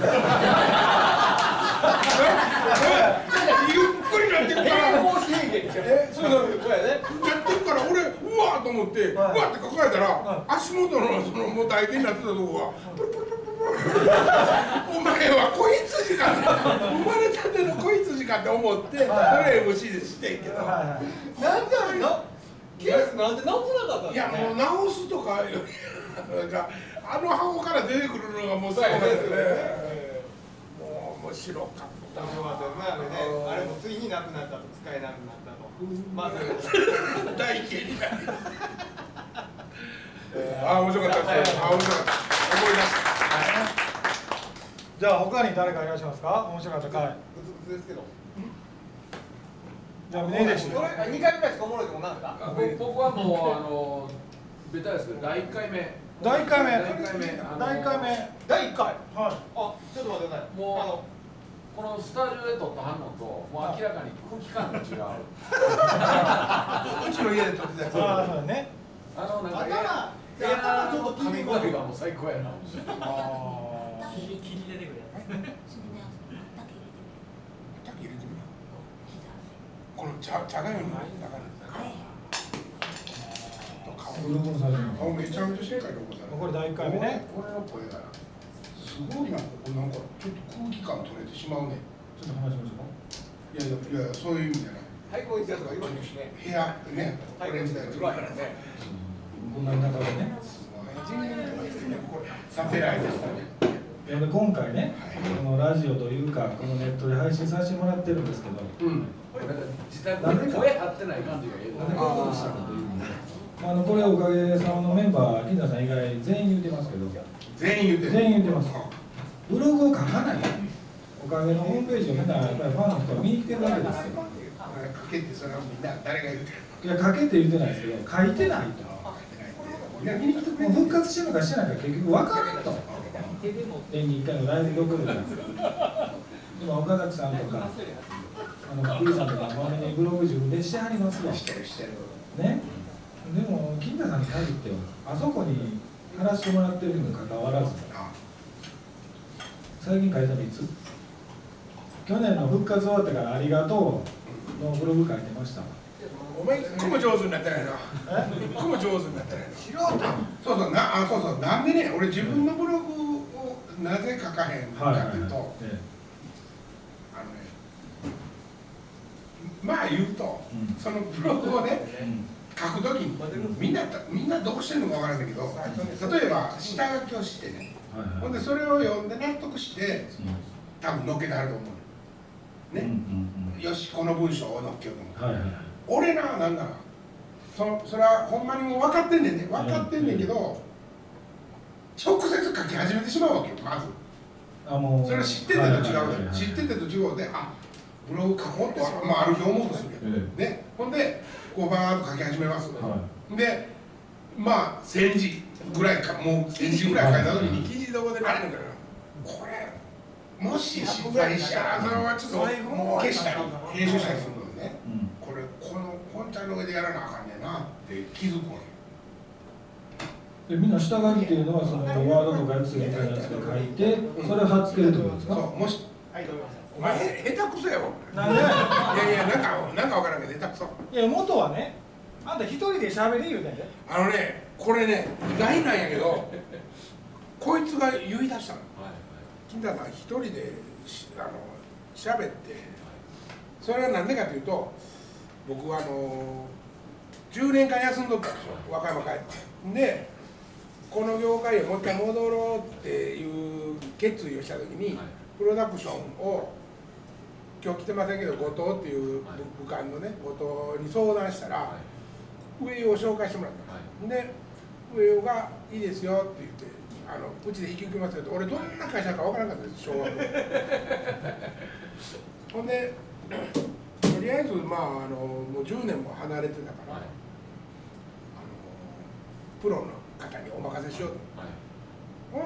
っくりなってくから。平行四辺形えそうそうそうやね。やってるから俺うわーと思って、うわーって抱えたら、足元のそのもう台形になってたとこがプルプルプルプルお前は子羊か生まれたての子羊かって思ってそれ MC でしてんけど、はいはい。なんであれなケースなんで直せなかったんいやもう直すとかよりなんかあの箱から出てくるのがもう最後ですよねもう面白かった面白かった。よねあれねあれもついになくなったと使えなくなったとまあ台形になるああ面白かったですね。ああ面白かった思い出したじゃあ他に誰かいらっしゃいますか？面白かった回。グツグツですけど。じゃあ峰岸これ2回ぐらいしか？おもろいとこなかったあ僕僕はもうあのベタですけど第1回目。第一回目。第一回目。第一回目。第1回？はい。あちょっと待ってください。もうあのこのスタジオで撮った反応ともう明らかに空気感が違う。うちの家で撮ってたやつね。あのなんかエ頭アーの噛み声がもう最高やな。あ切り切り出てくれてみるだけ入れてみよ膝うこの茶茶がゆの中に顔めちゃめちゃしっかり残されこれ第一回目ね。これの声がすごいなここなんかちょっと空気感取れてしまうね。ちょっと話しましょういやいやいやそういう意味じゃないはいこんにちはとか言われてますね部屋ねはいオレンジだようまいからね。こんな中でねすごいこれサテライトですね。いやで今回ねこのラジオというかこのネットで配信させてもらってるんですけどうん。なんか自宅で声張ってない感じがええな。んでこういうことしたかというとあのこれおかげさまのメンバー金田さん以外全員言ってますけど全員言うてる全員言ってます。ブログを書かないおかげの？ホームページをみんなやっぱりファンの人が見に来てるわけですよこれかけってそれはみんな誰が言うてるいや書けって言ってないですけど書いてないともう復活してるのかしてないか結局分からんと。年に1回のライブどころか今岡崎さんとかあの福井さんとかまめにブログ自分でしてはりますよしてるしてる。ね。でも金田さんに限ってはあそこに話してもらってるにもかかわらずあ最近書いたのいつ。去年の復活終わってから「ありがとう」のブログ書いてましたお前一個も上手になってないなえ？一個も上手になってないな素人。そうそう。なあそうそう。なんでね俺自分のブログをなぜ書かへんかっていうと、はいえあのねまあ言うと、うん。そのブログをねえうん書くときにみんなみんなどうしてるのかわからないけど例えば下書きをしてね。ほんでそれを読んで納得して多分載っけてあると思う。ね、うんうんよしこの文章を載っけようと思う。うんはいはいはい。俺ななんだそそれはほんまにもう分かってんねんね。分かってんねんけど、直接書き始めてしまうわけよまず。あもう。それ知っててと違う知っててと違うであブログ書こうとは、まあ、ある日思うとするけど、え。ね。ほんでこうバーッと書き始めます、はでまあ1000字ぐらいかもう1000字ぐらい書いた時に記事どこで書くのかなこれもし失敗したらそれはちょっともう消したり編集したりするのね。うん。これこのこんちゃんの上でやらなあかんねんなって気づくわけでみんな下書きっていうのはそのワードとかエクセルみたいなやつで書いてそれを貼っつけるってことですか？そうもしはいどうぞお前へ下手くそやわ。なんでいやいやなんかなんかわからんけど下手くそ。いや元はねあんた一人で喋り言うてんで。あのねこれね意外なんやけどこいつが言い出したの。金田さん一人でしあの喋ってそれは何でかというと僕はあの10年間休んどったんですよ和歌山帰って。でこの業界へもう一回戻ろうっていう決意をした時に、プロダクションを今日来てませんけど後藤っていう部部下のね後藤に相談したら、上尾を紹介してもらった。んで上尾が「いいですよ」って言って「あのうちで引き受けますよ」って。俺どんな会社か分からなかったです昭和の。ほんでとりあえずまああのもう10年も離れてたから、あのプロの方にお任せしようと、ほ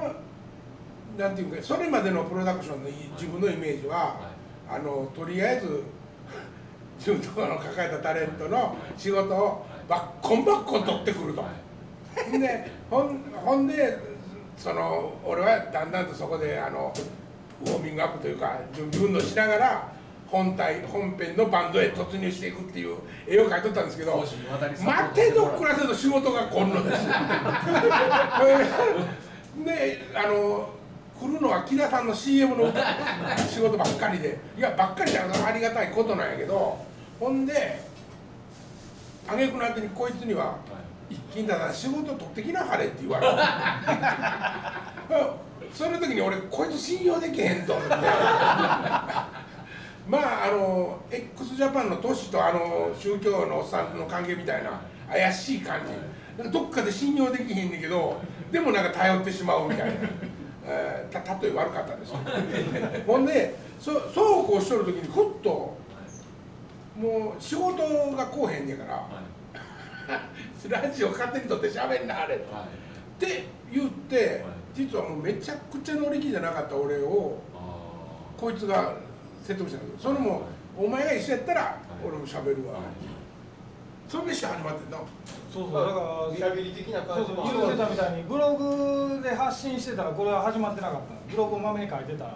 ななんていうかそれまでのプロダクションのい自分のイメージは、あのとりあえず 自分とこの抱えたタレントの仕事をバッコンバッコン取ってくると。でほんほんでその俺はだんだんとそこであのウォーミングアップというか準備運動しながら本体本編のバンドへ突入していくっていう絵を描いとったんですけど待てど暮らせど仕事が来んのです であの来るのは木田さんの CM の仕事ばっかりで。いやばっかりじゃありがたいことなんやけど。ほんで挙句の果てにこいつには「一金だな仕事取ってきなはれ」って言われて その時に俺こいつ信用できへんと思って。まああの x ジャパンのトシとあの宗教のおっさんの関係みたいな怪しい感じ。どっかで信用できへんねんけどでもなんか頼ってしまうみたいな。えー、た例え悪かったです ほんでそそうこうしとる時にふっともう仕事がこうへんねんから、ラジオ勝手に撮って喋んなあれ、って言って、実はもうめちゃくちゃ乗り気じゃなかった俺をこいつが説得したんだけどそれもお前が一緒やったら俺も喋るわ、それでして始まってんなそうそう。だからリハビリ的な感じそうそう。言ってたみたいにブログで発信してたらこれは始まってなかった。ブログをまめに書いてた。ら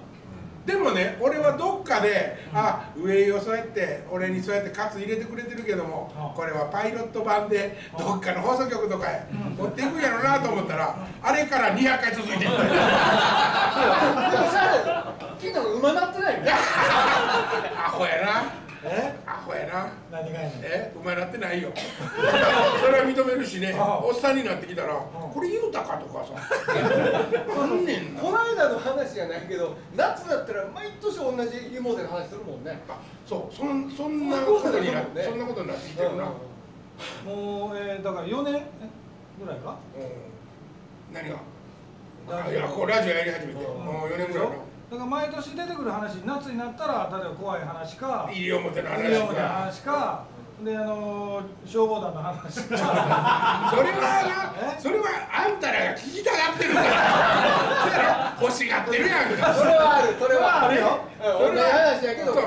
でもね俺はどっかで、あ上井をそうやって俺にそうやって喝入れてくれてるけども、これはパイロット版でどっかの放送局とかへ持っていくんやろなと思ったら、あれから200回続いてるでもさ昨日馬なってないよね。アホやなえ？アホやな。何がやねん？え？馬なってないよ。それは認めるしね。おっさんになってきたらこれ言うたかとかさ。あんねんなこの間の話じゃないけど夏だったら毎年同じ湯モデの話するもんね。そうそんそんなことになねそんなことになってきてるな、もう、えー、だから4年？え？ぐらいか？うん。何が？あいやこうラジオやり始めて。もう4年ぐらいのだから毎年出てくる話夏になったら例えば怖い話か西表の話か。西表の話かであのー消防団の話か。それはなそれはあんたらが聞きたがってるから。欲しがってるやんか。それはあるそれはある。よそれは同じ話やけどそう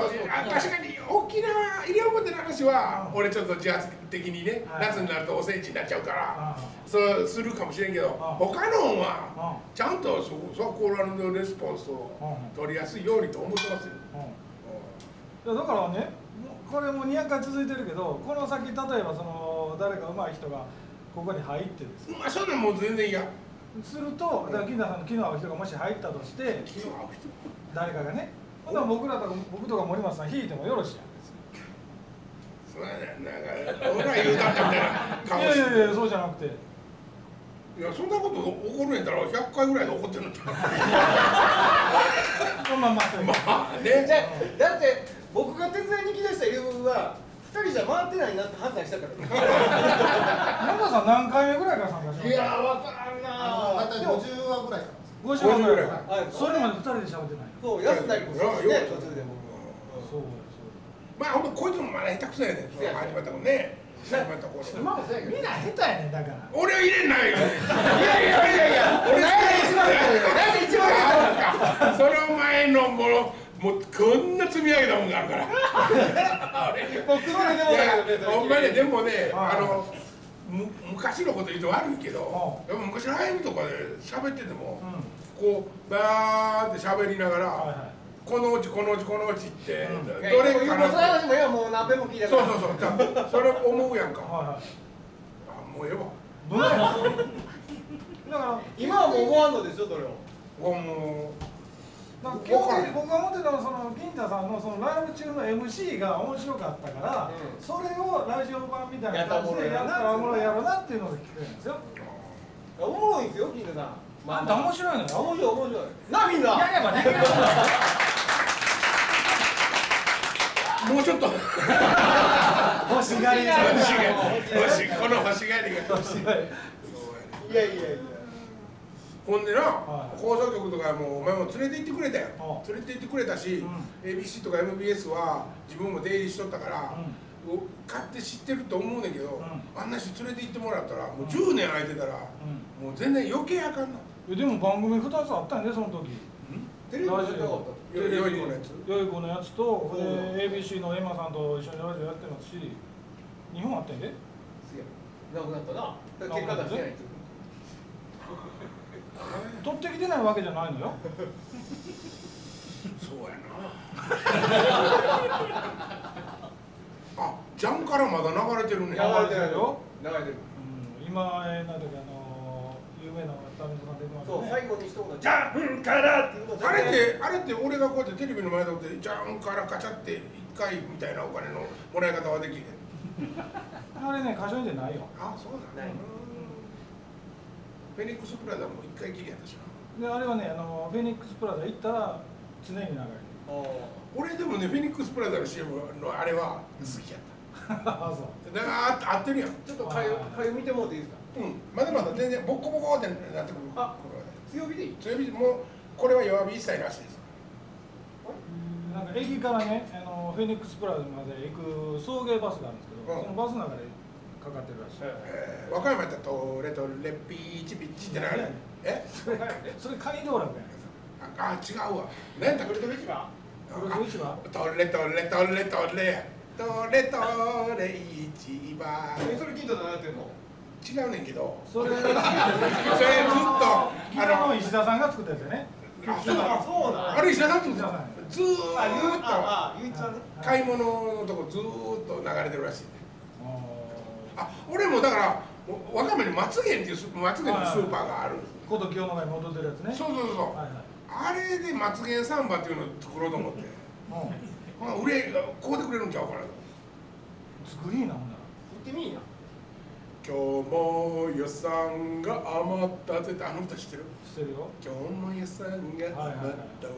あ確かに沖縄西表の話は俺ちょっと自発的にね夏になるとおせちになっちゃうからそうするかもしれんけど他のはちゃんとそそこらのレスポンスを取りやすいようにと思ってますよ。だからねこれも200回続いてるけどこの先例えばその誰か上手い人がここに入ってですね。まあそんなんもう全然嫌。するとだから金田さんの昨日会う人がもし入ったとして誰かがねほんなら僕らとか僕とか森松さん。引いてもよろしいやん。そうやねなんか俺ら言うたったみたいな。顔いやいしてやい。やそうじゃなくていやそんなこと起こるんやったら100回ぐらいで起こってるの。ちゃうまあまあそういうまあね。じゃあだって僕が手伝いに来だした理由は2人じゃ回ってないなって判断したから中さん何回目ぐらいから参加しましたいやー分からんな。大体50話ぐらいか50話ぐらいかはい。それまで2人で喋ってないそう安田にもそうですね途中で僕そうまあほんとこいつもまだ下手くそやねんその始まったもんね始まった頃今もそうやけどみんな下手やねんだから俺は入れんないよいやいやいやいや俺何で一番何で一番あその前のものもうこんな積み上げたもんがあるからにでもねはいあのむ昔のこと言うと悪いけどやっぱ昔のライブとかで喋っててもこうバーって喋りながらこのうちこのうちこのうちってどいやれかなもうその話もやもう何遍も聞いたから。そうそうそう。じゃあそれ思うやんか。はいはい。あもうええわ。どうやだから今はもう思わんのでしょそれを。もうなんか基本的に僕が思ってたのはその銀太さんのそのライブ中の MC が面白かったから、それをラジオ版みたいな感じでやったらおもろいやろなっていうのが聞くんですよ。おもろいんですよ金田さんあんた面白いのよ。面白い面白い。なみんな。いやいやまあできるもうちょっと。欲しがり。欲しがり。欲しこの欲しがり。が欲しがり。いやいやいやほんでな、放送局とかもお前も連れて行ってくれたよ、連れて行ってくれたし、ABC とか MBS は自分も出入り。しとったから、買って知ってると思うねんけど、あんな人連れて行ってもらったらもう10年空いてたら、もう全然余計あかんなえでも番組2つあったんやでその時。テレビラジオ。よよい子のやつ？よい子のやつとこれ ABC のエマさんと一緒にラジオやってますし日本あったんやで。なくなったな。結果出してない。っ て取ってきてないわけじゃないのよ。そうやな。あジャンからまだ流れてるね。流れてるよ。流れてる。うん今えーなんだっけあの有名なそうね最後に一言ジャンからっていうのあれってあれって俺がこうやってテレビの前でおってジャンからカチャって1回みたいなお金のもらい方はできへん。あれね歌唱でないよ。あそうなんだ。フェニックスプラザも1回きりやったしな。であれはねあのフェニックスプラザ行ったら常に流れる俺でもねフェニックスプラザの CM のあれは好きやった。あそう。だからあ合ってるやん。ちょっとかゆかゆ見てもらっていいですか？うん。まだまだ全然ボッコボコってなってくる。あ強火でいい強火もうこれは弱火一切なしです。なんか駅からねあのフェニックスプラザまで行く送迎バスがあるんですけど、そのバスの中でかかってるらしい、えー和歌山やったらトレトレピーチピッチってなるえ？それそれカニ道楽やああ違うわ。何やったトレトレ市場トレトレ市場トレトレトレトレトレトレ市場えそれ金田さんやってんの？違うねんけど。それ それずっとあの石田さんが作ったやつよね。あそうだ。そうなんあれ石田さんって言ってたずーっと買い物のとこずーっと流れてるらしい。ねあ俺もだから和歌山に松源っていうス松源のスーパーがある。こと清野が戻ってるやつね。そうそうそうはいはい。あれで松源サンバっていうのを作ろうと思って。ほな売れこうでくれるんちゃうかなと。作りいいなほんなら。行ってみいな今日も予算が余った。ぜってあの歌知ってる？してるよ。今日も予算が余った、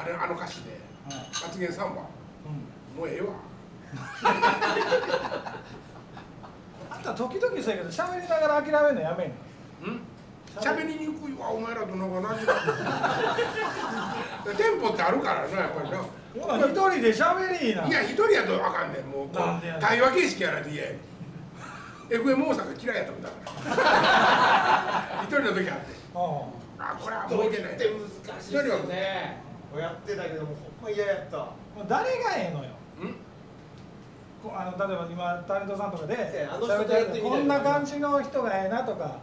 あれあの歌詞で。発言3番、もうええわ。あんた時々そうやけど喋りながら諦めるのやめんの？ん？喋りにくいわ。お前らとなんか何時だテンポってあるからなやっぱりな。一人で喋りいな。いや一人やとあかんねん。もう対話形式やないと嫌やねん FM 大阪嫌いやったもんだから。一人の時あって。あこれは向いてないって難しいですよねやってたけどもほんま嫌やった。もう誰がええのよ。こあの例えば今タレントさんとかでこんな感じの人がええなとか。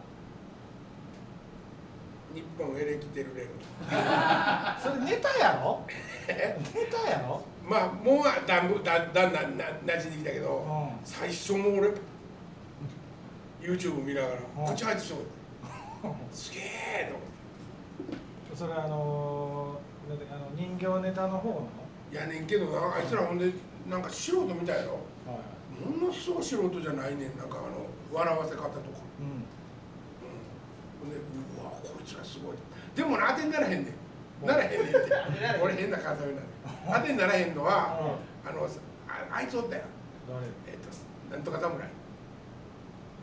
日本エレキテルレー それネタやろ？ネタやろ？まあもうだんぶだだんだんななじんできたけど、最初も俺 YouTube 見ながら口入ってしまってすげえと思って。それあのあの人形ネタの方の？やねんけどなあいつらほんでなんか素人みたいやろ。ものすごい素人じゃないねん。なんかあの笑わせ方とか、うん。ほんでうわこいつらすごい。でもな当てにならへんねん。ならへんねんって。俺変な関西弁な。の当てにならへんのは、あのああいつおったやん。えっ、となんとか侍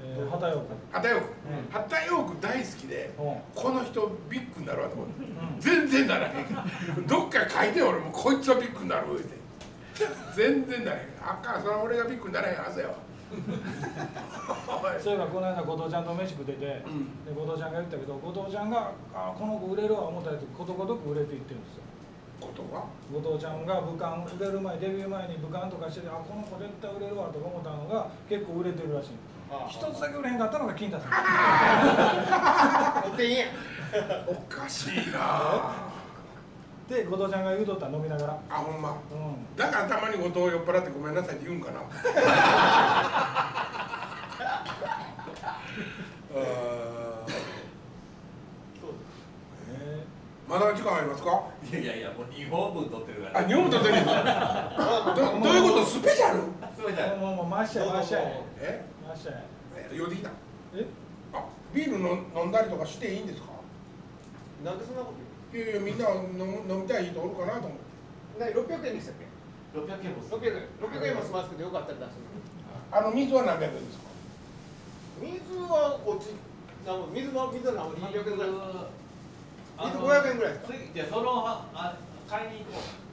えー、畑陽子。畑陽子。畑陽子大好きでこの人ビッグになるわと思って全然ならへん。どっか書いて俺もこいつはビッグになるって。全然ならへん。あかんそれは俺がビッグにならへんはずやわ。そういえばこの間後藤ちゃんと飯食ってて、で後藤ちゃんが言ったけど後藤ちゃんが「あこの子売れるわ」思ったやつことごとく売れていってるんですよ。後藤ちゃんが武漢売れる前デビュー前に武漢とかしててあこの子絶対売れるわと思ったのが結構売れてるらしい一つだけ売れへんかったのが金太さん。おかしいな。で後藤ちゃんが言うとった飲みながら。あほんま、うん、だからたまに後藤酔っ払ってごめんなさいって言うんかな。まだ時間ありますか？いやいやいやもう2本分取ってるから。あ日本取ってるんですかどどういうこと？スペシャル？スペシャル。もうもう回しちゃえ回しちゃええ回しちゃええ呼んできたえ？あビールの飲んだりとかしていいんですか？なんでそんなこといやいやみんな飲む飲みたい人おるかなと思って。言う600円でしたっけ？600円も600円。600円も済ますけどよかったら出すあの水は何百円ですか？水はこっち水の水は何？300円ぐらい水500円ぐらいですか？次じゃあそのはあ買いに行こう。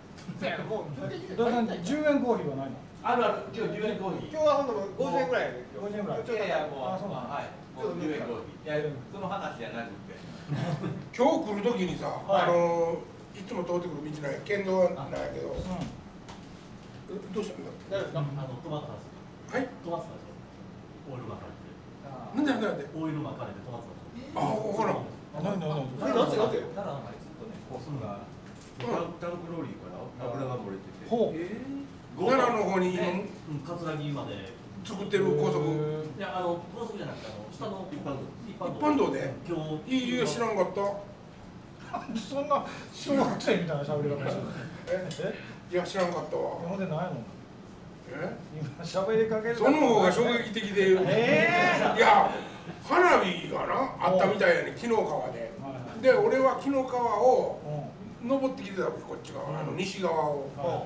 もうどうさん10円コーヒーはないのあるある今日10円コーヒー。今日はほんともう50円ぐらいやね今日50円ぐらい。ちょっといやいやもうあそうなのはい。もう10円コーヒー。いやその話じゃなくて。今日来る時にさ、はい。あのいつも通ってくる道なんや県道なんやけどうえどうしたんだ？大丈夫ですか？あのトマトなんですよはい。トマトなんですよ。オイル巻かれてなんでなんでなんで？オイル巻かれてトマトなんですよあほらん。何何えなんでなんで？ただなんかずっとね高速がタンクローリーから油が漏れてて。ほう奈良の方にねうん葛城まで。作ってる高速？いやあの高速じゃなくてあの下の一般道。一一般道で？今日いいよ知らんかった？そんな小学生みたいな喋り方してるえ？え？いや知らんかったわ。ほんでないのえ？今喋りかけるその方が衝撃的で、えいや花火がなあったみたいやね紀の川で。はいで俺は紀の川をうん。登ってきてたわけこっち側、あの西側を、は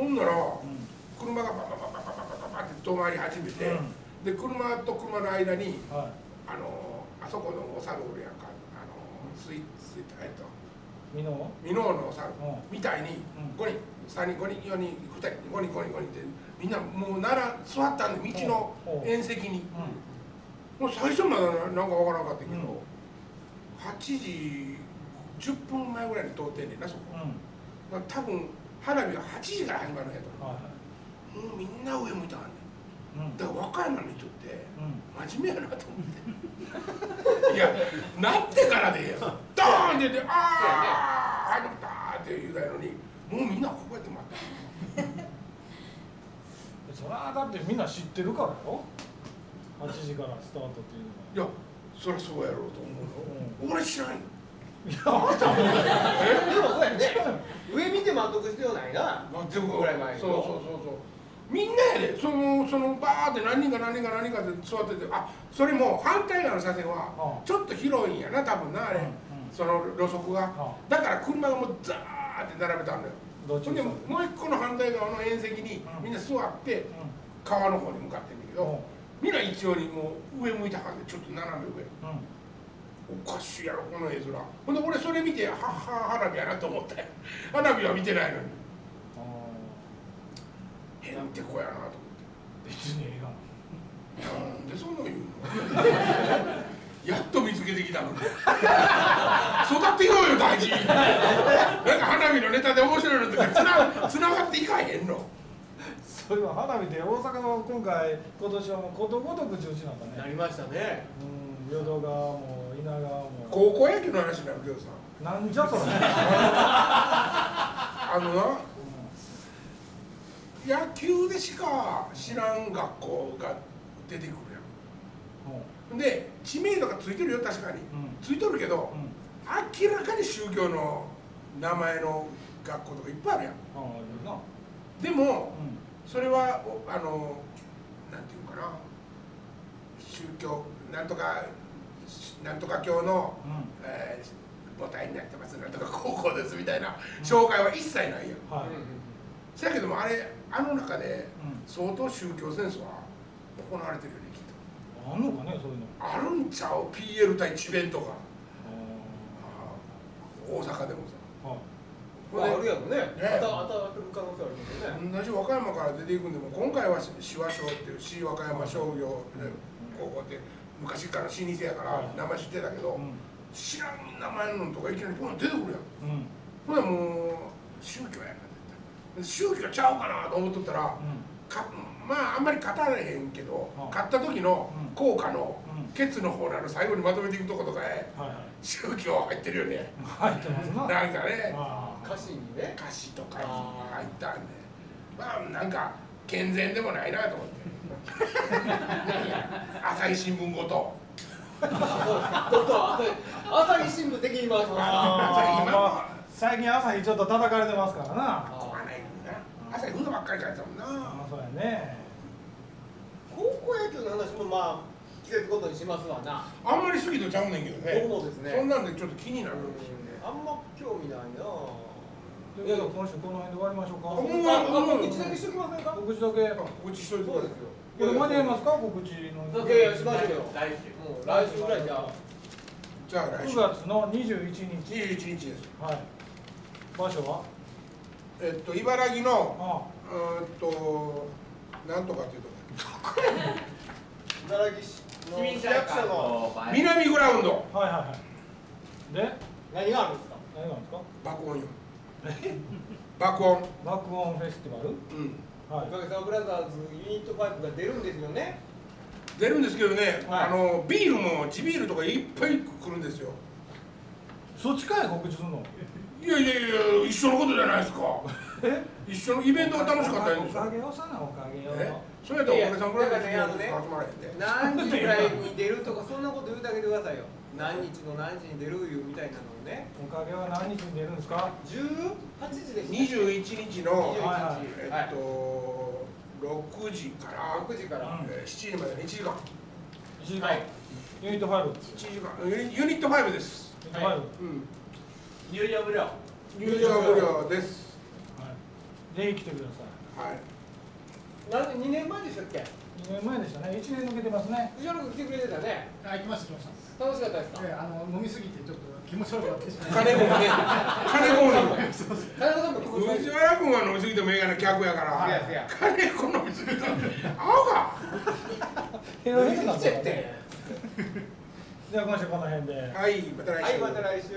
ほんならい車がババババババババって止まり始めて、うんで車と車の間にはいあのあそこのお猿おるやんかあのスイスイえっとミノ箕面のお猿うんみたいにうん5人3人5人4人2人5人5人5人ってみんなもう奈良座ったんで道のうん縁石にうもう最初まだなんかわからなかったけど、うん8時10分前ぐらいに通ってんねんなそこ、んうんまあ、多分花火が8時から始まるんやと。はもうみんな上向いたはんねん。いうん。だから和歌山の人ってうん。真面目やなと思って。いやなってからでええやん。ドーンって出てああ始まったって言うたのにもうみんなこうやって待って そりゃだってみんな知ってるからよ。8時からスタートっていうのいやそりゃそうやろうと思うよ、俺知らんよいやあんたでもそうやね。上見て満足必要ないな。10分ぐらい前にそうそうそうそう。みんなやでそのそのバーって何人か何人か何人かで座っててあそれも反対側の車線はちょっと広いんやな多分なあれ、その路側が、だから車がもうザーって並べたんだよ。どっちほんでもう一個の反対側の縁石にみんな座って川の方に向かってんだけど、みんな一応にもう上向いた感じでちょっと斜め上、おかしいやろこの絵面。ほんで俺それ見てはっは花火やなと思ったよ。花火は見てないのに。へんてこやなと思って。別にええがなんでそんなの言うの？やっと見つけてきたのに。育っていこうよ大事なんか花火のネタで面白いのとかつなつながっていかへんの。それは花火で大阪の今回今年はもうことごとく中止なんだね。なりましたね。うん淀川も高校野球の話になるけどさ。なんじゃそれ。あのな野球でしか知らん学校が出てくるやん。で知名度がついてるよ確かに、ついとるけど、明らかに宗教の名前の学校とかいっぱいあるやん。でも、それはおあのなんていうかな。宗教なんとかなんとか教の、えー母体になってます。なんとか高校ですみたいな紹介は一切ないやん、はいせやけどもあれあの中で相当宗教戦争は行われてるよねきっと。あんのかねそういうの。あるんちゃう？PL 対智弁とか大阪でもさ。まああるやろね。ね。当た当たる可能性ありますよね。同じ和歌山から出ていくんでも今回は志和商っていう市和歌山商業高校って昔から老舗やから名前知ってたけど、知らん名前のとかいきなりポンと出てくるやん、ほんならもう宗教やな宗教ちゃうかなと思っとったら、かまああんまり語られへんけど、買った時の効果のケツの方のあの最後にまとめていくとことかへ、宗教入ってるよね。入ってますな。なんかね。歌詞にね。歌詞とかに入ったんで。まあなんか健全でもないなと思って朝日新聞ごと。朝日新聞的に回しますあーまあ最近朝日ちょっと叩かれてますからな朝行くのばっかりじゃないもんなあそうやね高校野球の話もまあ季節ごとにしますわなあんまり好きとちゃうねんけどね僕もですねそんなんでちょっと気になるねあんま興味ないないうことで今週この辺で終わりましょうか。告知だけしときませんか？告知だけ。告知しといてそうですよ。これ間に合いますか告知のいやいやしましょうよ来週もう来週ぐらいじゃあじゃあ来9週月の21日21日ですはい場所はえっと茨城のあうーんとなんとかっていうとこ茨城市の市の南グラウンドはいはいはいで何があるんですか何があるんですか爆音よ 爆音。爆音フェスティバル？うん。はい。おかげさまブラザーズユニット5が出るんですよね。出るんですけどね、はい。あのビールも地ビールとかいっぱい来るんですよ。そっちかい告知すんの？いやいやいや一緒のことじゃないですか。え？一緒のイベントが楽しかったらいいんおですよかげよさなおかげよえ？それやったらおかげさんブラザーズいやいやの集まらへんで何時ぐらいに 出るとかそんなこと言うてあげてくださいよ。何日の何時に出るいうみたいなのをねおかげは何日に出るんですか？18時です21日の21日はい。えっと6時から6時から。えー7時までの1時間。1時間、はい。ユニット5 1時間。ユニユニット5です。ユニット5、はい。うん。入場無料。入場無料です。ぜひ来てくださはい。何2年前でしたっけ？い2年前でしたね。1年抜けてますね。藤原君来てくれてたね。あ、行きました、行きました。楽しかったですか？ええ、あの、飲みすぎて、ちょっと気持ち悪くなってしまい金子もね金子もね田中さんも。藤原君は飲みすぎてもええがな客やから。金子飲みすぎた青が。ヘロヘロになって飲みすぎちゃってじゃあ今週この辺で。はいまた来週はいまた来週